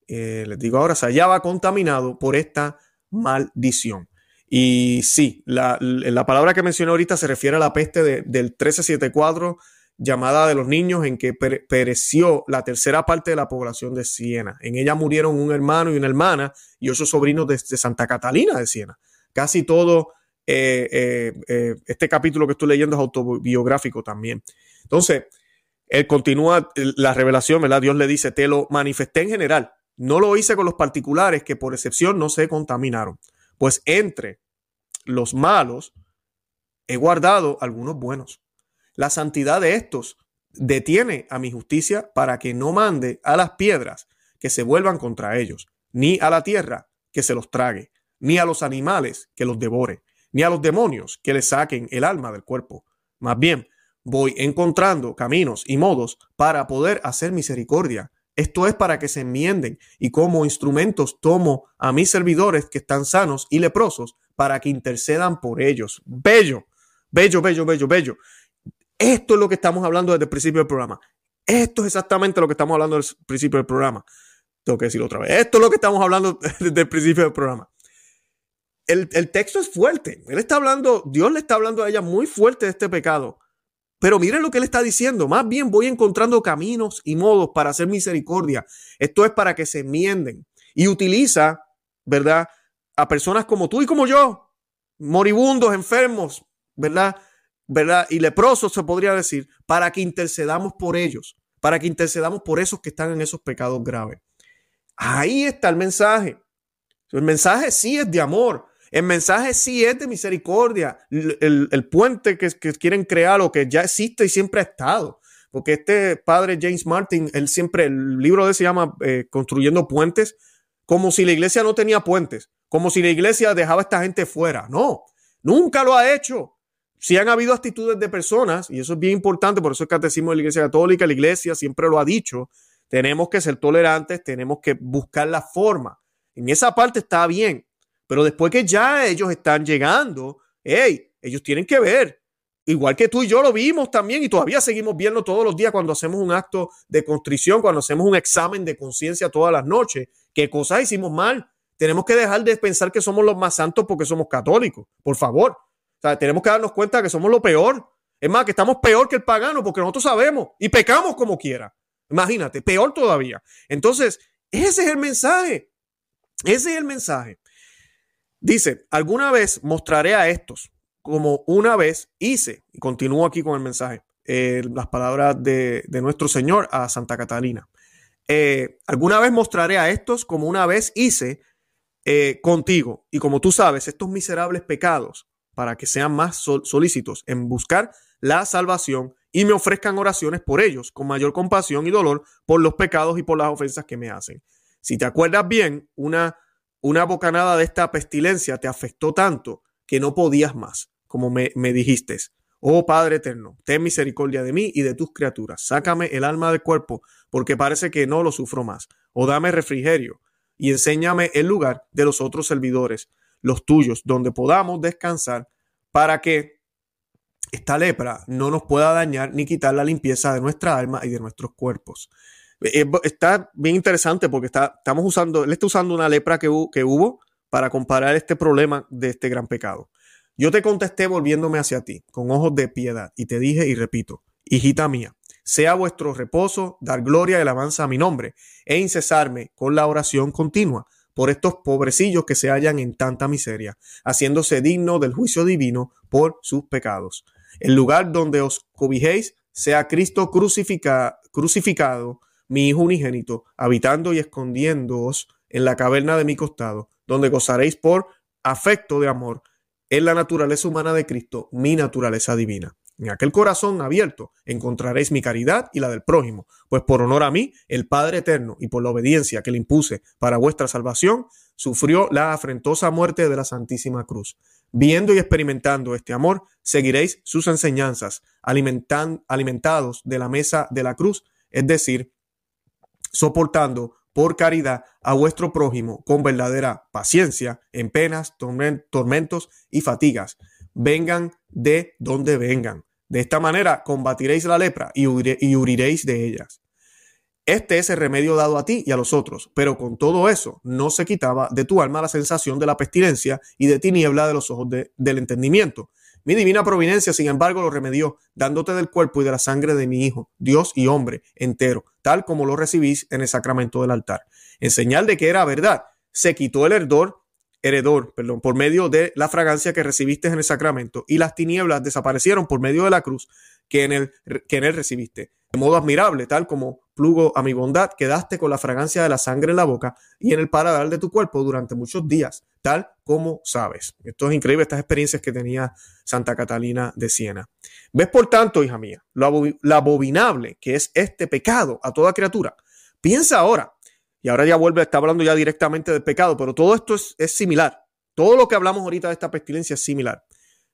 eh, les digo ahora, se hallaba contaminado por esta maldición. Y sí, la, la, palabra que mencioné ahorita se refiere a la peste de, del 1374 llamada de los niños en que pereció la tercera parte de la población de Siena. En ella murieron un hermano y una hermana y ocho sobrinos de, Santa Catalina de Siena. Casi todo eh, eh, eh, este capítulo que estoy leyendo es autobiográfico también. Entonces, él continúa la revelación, ¿verdad? Dios le dice, te lo manifesté en general. No lo hice con los particulares que por excepción no se contaminaron. Pues entre los malos he guardado algunos buenos la santidad de estos detiene a mi justicia para que no mande a las piedras que se vuelvan contra ellos, ni a la tierra que se los trague, ni a los animales que los devore, ni a los demonios que les saquen el alma del cuerpo. Más bien, voy encontrando caminos y modos para poder hacer misericordia. Esto es para que se enmienden y como instrumentos tomo a mis servidores que están sanos y leprosos para que intercedan por ellos. Bello, bello, bello, bello, bello. Esto es lo que estamos hablando desde el principio del programa. Esto es exactamente lo que estamos hablando desde el principio del programa. Tengo que decirlo otra vez. Esto es lo que estamos hablando desde el principio del programa. El, texto es fuerte. Él está hablando, Dios le está hablando a ella muy fuerte de este pecado. Pero miren lo que él está diciendo. Más bien voy encontrando caminos y modos para hacer misericordia. Esto es para que se enmienden. Y utiliza, ¿verdad? A personas como tú y como yo, moribundos, enfermos, ¿verdad? ¿Verdad? Y leprosos se podría decir, para que intercedamos por ellos, para que intercedamos por esos que están en esos pecados graves. Ahí está el mensaje. El mensaje sí es de amor. El mensaje sí es de misericordia. El, puente que, quieren crear o que ya existe y siempre ha estado. Porque este padre James Martin, él siempre, el libro de él se llama eh, Construyendo Puentes, como si la iglesia no tenía puentes, como si la iglesia dejaba a esta gente fuera. No, nunca lo ha hecho. Si han habido actitudes de personas, y eso es bien importante, por eso el catecismo de la iglesia católica, la iglesia siempre lo ha dicho, tenemos que ser tolerantes, tenemos que buscar la forma. En esa parte está bien, pero después que ya ellos están llegando, hey, ellos tienen que ver. Igual que tú y yo lo vimos también y todavía seguimos viendo todos los días cuando hacemos un acto de constrición, cuando hacemos un examen de conciencia todas las noches, qué cosas hicimos mal. Tenemos que dejar de pensar que somos los más santos porque somos católicos, por favor. Tenemos que darnos cuenta que somos lo peor. Es más, que estamos peor que el pagano porque nosotros sabemos y pecamos como quiera. Imagínate, peor todavía. Entonces, ese es el mensaje. Ese es el mensaje. Dice, alguna vez mostraré a estos como una vez hice, y continúo aquí con el mensaje, eh, las palabras de, nuestro Señor a Santa Catalina. Eh, alguna vez mostraré a estos como una vez hice eh, contigo, y como tú sabes, estos miserables pecados, para que sean más solícitos en buscar la salvación y me ofrezcan oraciones por ellos, con mayor compasión y dolor por los pecados y por las ofensas que me hacen. Si te acuerdas bien, una una bocanada de esta pestilencia te afectó tanto que no podías más, como me, dijiste. Oh Padre eterno, ten misericordia de mí y de tus criaturas. Sácame el alma del cuerpo, porque parece que no lo sufro más. O dame refrigerio y enséñame el lugar de los otros servidores, los tuyos, donde podamos descansar, para que esta lepra no nos pueda dañar ni quitar la limpieza de nuestra alma y de nuestros cuerpos. Eh, está bien interesante porque está, estamos usando, él está usando una lepra que, que hubo para comparar este problema de este gran pecado. Yo te contesté volviéndome hacia ti, con ojos de piedad, y te dije y repito, hijita mía, sea vuestro reposo dar gloria y alabanza a mi nombre, e incesarme con la oración continua por estos pobrecillos que se hallan en tanta miseria, haciéndose digno del juicio divino por sus pecados. El lugar donde os cobijéis sea Cristo crucificado mi Hijo unigénito, habitando y escondiéndoos en la caverna de mi costado, donde gozaréis por afecto de amor en la naturaleza humana de Cristo, mi naturaleza divina. En aquel corazón abierto encontraréis mi caridad y la del prójimo, pues por honor a mí, el Padre eterno, y por la obediencia que le impuse para vuestra salvación, sufrió la afrentosa muerte de la Santísima Cruz. Viendo y experimentando este amor, seguiréis sus enseñanzas, alimentados de la mesa de la cruz, es decir, soportando por caridad a vuestro prójimo con verdadera paciencia en penas, tormentos y fatigas. Vengan de donde vengan. De esta manera combatiréis la lepra y, huiréis de ellas. Este es el remedio dado a ti y a los otros, pero con todo eso no se quitaba de tu alma la sensación de la pestilencia y de tiniebla de los ojos del entendimiento, mi divina providencia, sin embargo, lo remedió, dándote del cuerpo y de la sangre de mi Hijo, Dios y hombre entero, tal como lo recibís en el sacramento del altar. En señal de que era verdad, se quitó el heredor, heredor, perdón, por medio de la fragancia que recibiste en el sacramento, y las tinieblas desaparecieron por medio de la cruz que en él, que en él recibiste. De modo admirable, tal como plugo a mi bondad, quedaste con la fragancia de la sangre en la boca y en el paladar de tu cuerpo durante muchos días, tal como sabes. Esto es increíble, estas experiencias que tenía Santa Catalina de Siena. Ves, por tanto, hija mía, lo abominable que es este pecado a toda criatura. Piensa ahora, y ahora ya vuelve, está hablando ya directamente del pecado, pero todo esto es, es similar. Todo lo que hablamos ahorita de esta pestilencia es similar.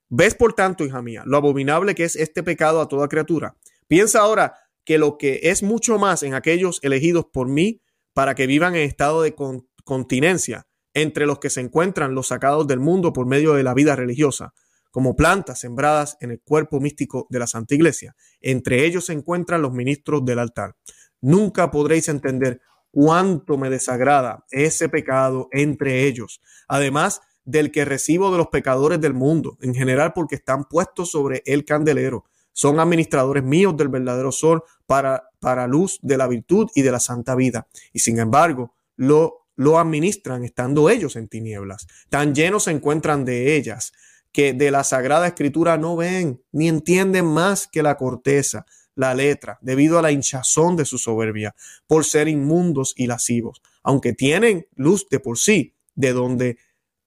Ves, por tanto, hija mía, lo abominable que es este pecado a toda criatura. Piensa ahora que lo que es mucho más en aquellos elegidos por mí para que vivan en estado de continencia, entre los que se encuentran los sacados del mundo por medio de la vida religiosa, como plantas sembradas en el cuerpo místico de la Santa Iglesia. Entre ellos se encuentran los ministros del altar. Nunca podréis entender cuánto me desagrada ese pecado entre ellos, además del que recibo de los pecadores del mundo, en general porque están puestos sobre el candelero, son administradores míos del verdadero sol para, para luz de la virtud y de la santa vida. Y sin embargo, lo, lo administran estando ellos en tinieblas. Tan llenos se encuentran de ellas que de la Sagrada Escritura no ven ni entienden más que la corteza, la letra, debido a la hinchazón de su soberbia, por ser inmundos y lascivos, aunque tienen luz de por sí, de donde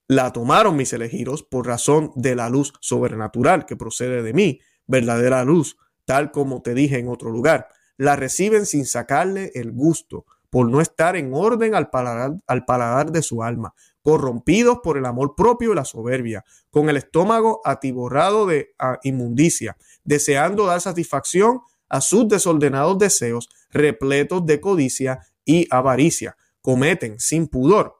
la tomaron mis elegidos por razón de la luz sobrenatural que procede de mí, verdadera luz, tal como te dije en otro lugar. La reciben sin sacarle el gusto, por no estar en orden al paladar, al paladar de su alma, corrompidos por el amor propio y la soberbia, con el estómago atiborrado de inmundicia, deseando dar satisfacción a sus desordenados deseos, repletos de codicia y avaricia. Cometen sin pudor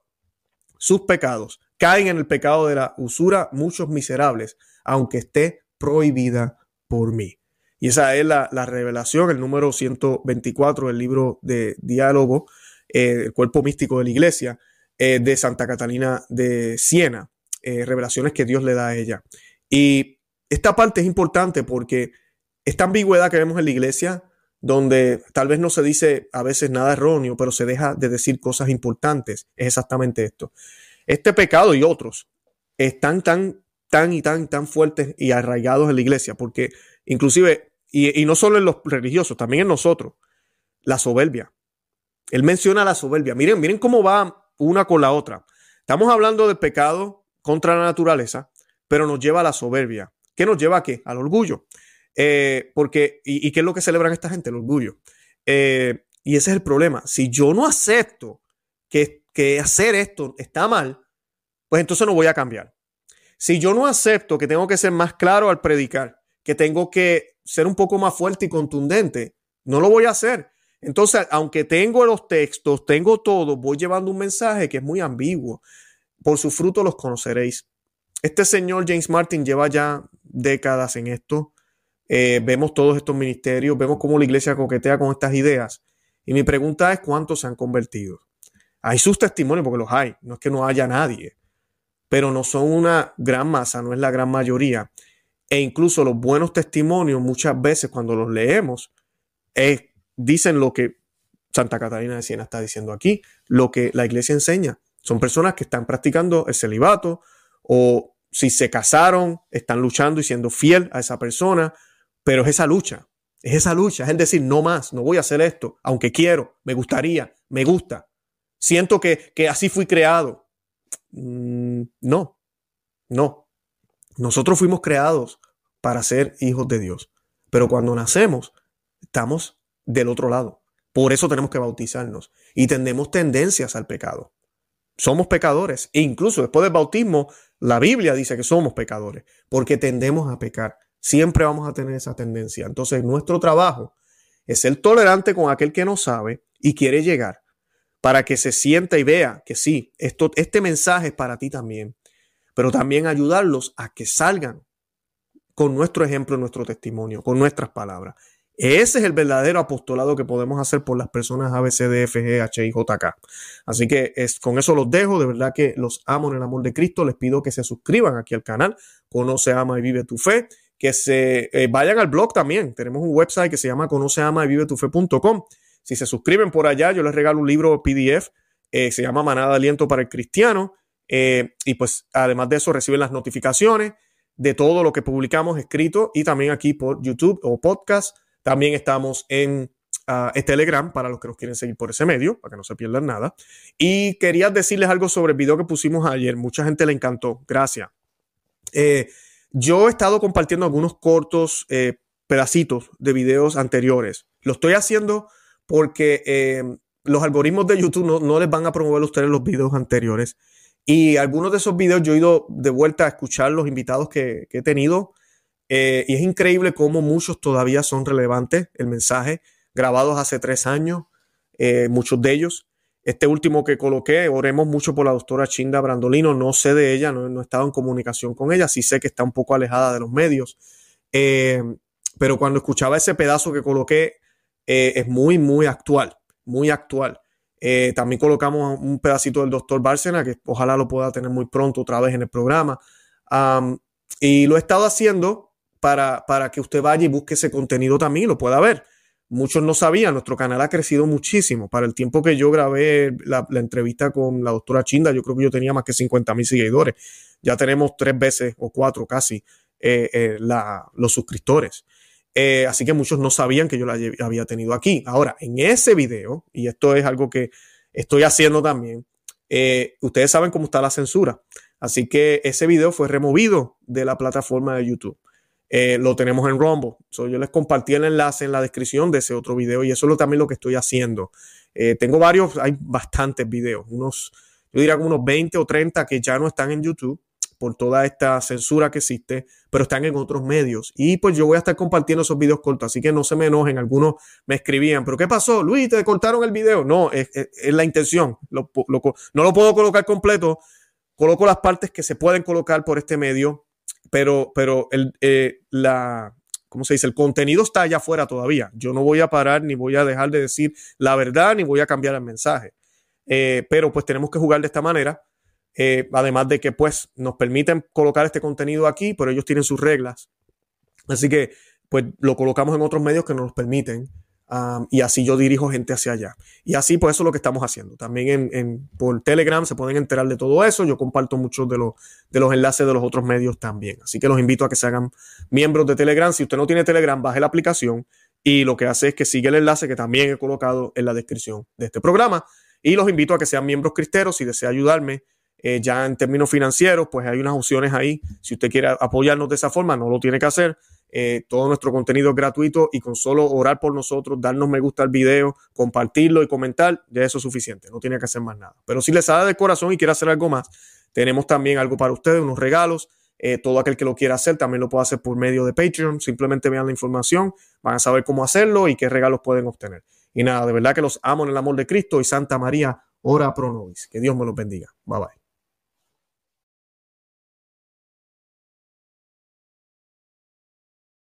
sus pecados, caen en el pecado de la usura muchos miserables, aunque esté prohibida por mí. Y esa es la, revelación, el número 124 del libro de diálogo, eh, el cuerpo místico de la iglesia, eh, de Santa Catalina de Siena, eh, revelaciones que Dios le da a ella. Y esta parte es importante porque esta ambigüedad que vemos en la iglesia, donde tal vez no se dice a veces nada erróneo, pero se deja de decir cosas importantes, es exactamente esto. Este pecado y otros están tan, tan y tan, tan fuertes y arraigados en la iglesia, porque inclusive, y, no solo en los religiosos, también en nosotros, la soberbia. Él menciona la soberbia. Miren, miren cómo va una con la otra. Estamos hablando del pecado contra la naturaleza, pero nos lleva a la soberbia. ¿Qué nos lleva a qué? Al orgullo. Eh, porque, y, qué es lo que celebran esta gente? El orgullo. Eh, y ese es el problema. Si yo no acepto que que hacer esto está mal, pues entonces no voy a cambiar. Si yo no acepto que tengo que ser más claro al predicar, que tengo que ser un poco más fuerte y contundente, no lo voy a hacer. Entonces, aunque tengo los textos, tengo todo, voy llevando un mensaje que es muy ambiguo. Por su fruto los conoceréis. Este señor James Martin lleva ya décadas en esto. Eh, vemos todos estos ministerios, vemos cómo la iglesia coquetea con estas ideas. Y mi pregunta es cuántos se han convertido. Hay sus testimonios porque los hay, no es que no haya nadie, pero no son una gran masa, no es la gran mayoría. E incluso los buenos testimonios muchas veces cuando los leemos dicen lo que Santa Catalina de Siena está diciendo aquí, lo que la iglesia enseña. Son personas que están practicando el celibato o si se casaron, están luchando y siendo fiel a esa persona, pero es esa lucha, es esa lucha, es el decir, no más, no voy a hacer esto, aunque quiero, me gustaría, me gusta. Siento que, así fui creado. Mm, no, no. Nosotros fuimos creados para ser hijos de Dios. Pero cuando nacemos, estamos del otro lado. Por eso tenemos que bautizarnos. Y tendemos tendencias al pecado. Somos pecadores. E incluso después del bautismo, la Biblia dice que somos pecadores. Porque tendemos a pecar. Siempre vamos a tener esa tendencia. Entonces, nuestro trabajo es ser tolerante con aquel que no sabe y quiere llegar para que se sienta y vea que sí, esto, este mensaje es para ti también, pero también ayudarlos a que salgan con nuestro ejemplo, nuestro testimonio, con nuestras palabras. Ese es el verdadero apostolado que podemos hacer por las personas ABCD, G, H, I, J, K. Así que es, con eso los dejo. De verdad que los amo en el amor de Cristo. Les pido que se suscriban aquí al canal. Conoce, ama y vive tu fe. Que se eh, vayan al blog también. Tenemos un website que se llama conoce, ama y vive tu fe.com si se suscriben por allá, yo les regalo un libro PDF, eh, se llama Manada de Aliento para el Cristiano. Eh, y pues además de eso reciben las notificaciones de todo lo que publicamos escrito y también aquí por YouTube o podcast. También estamos en uh, Telegram para los que nos quieren seguir por ese medio, para que no se pierdan nada. Y quería decirles algo sobre el video que pusimos ayer. Mucha gente le encantó. Gracias. Eh, yo he estado compartiendo algunos cortos pedacitos de videos anteriores. Lo estoy haciendo porque eh, los algoritmos de YouTube no, les van a promover a ustedes los videos anteriores. Y algunos de esos videos yo he ido de vuelta a escuchar los invitados que, he tenido. Eh, y es increíble cómo muchos todavía son relevantes, el mensaje, grabados hace tres años, eh, muchos de ellos. Este último que coloqué, oremos mucho por la doctora Chinda Brandolino, no sé de ella, no, he estado en comunicación con ella, sí sé que está un poco alejada de los medios. pero cuando escuchaba ese pedazo que coloqué, eh, es muy, muy actual, muy actual. Eh, también colocamos un pedacito del doctor Bárcena, que ojalá lo pueda tener muy pronto otra vez en el programa. y lo he estado haciendo para, para que usted vaya y busque ese contenido también y lo pueda ver. Muchos no sabían, nuestro canal ha crecido muchísimo. Para el tiempo que yo grabé la, entrevista con la doctora Chinda, yo creo que yo tenía más que 50 mil seguidores. Ya tenemos tres veces o cuatro casi eh, eh, los suscriptores. Eh, así que muchos no sabían que yo la había tenido aquí. Ahora, en ese video, y esto es algo que estoy haciendo también, ustedes saben cómo está la censura. Así que ese video fue removido de la plataforma de YouTube. Eh, lo tenemos en Rumble. yo les compartí el enlace en la descripción de ese otro video y eso es también lo que estoy haciendo. Eh, tengo varios, hay bastantes videos, unos, yo diría como unos 20 o 30 que ya no están en YouTube por toda esta censura que existe, pero están en otros medios. Y pues yo voy a estar compartiendo esos videos cortos, así que no se me enojen. Algunos me escribían, pero ¿qué pasó? Luis, te cortaron el video. No, es, la intención. no lo puedo colocar completo. Coloco las partes que se pueden colocar por este medio pero, pero el, eh, la, ¿cómo se dice? El contenido está allá afuera todavía. Yo no voy a parar ni voy a dejar de decir la verdad ni voy a cambiar el mensaje. Eh, pero pues tenemos que jugar de esta manera. Eh, además de que pues nos permiten colocar este contenido aquí, pero ellos tienen sus reglas. Así que pues lo colocamos en otros medios que nos permiten y así yo dirijo gente hacia allá. Y así, pues eso es lo que estamos haciendo. También en, por Telegram se pueden enterar de todo eso. Yo comparto muchos de los, de los enlaces de los otros medios también. Así que los invito a que se hagan miembros de Telegram. Si usted no tiene Telegram, baje la aplicación y lo que hace es que sigue el enlace que también he colocado en la descripción de este programa. Y los invito a que sean miembros cristeros. Si desea ayudarme eh, ya en términos financieros, pues hay unas opciones ahí. Si usted quiere apoyarnos de esa forma, no lo tiene que hacer eh, todo nuestro contenido es gratuito y con solo orar por nosotros, darnos me gusta al video, compartirlo y comentar, ya eso es suficiente, no tiene que hacer más nada. Pero si les sale de corazón y quiere hacer algo más, tenemos también algo para ustedes, unos regalos. Eh, todo aquel que lo quiera hacer también lo puede hacer por medio de Patreon. Simplemente vean la información, van a saber cómo hacerlo y qué regalos pueden obtener. Y nada, de verdad que los amo en el amor de Cristo y Santa María, ora pro nobis. Que Dios me los bendiga. Bye bye.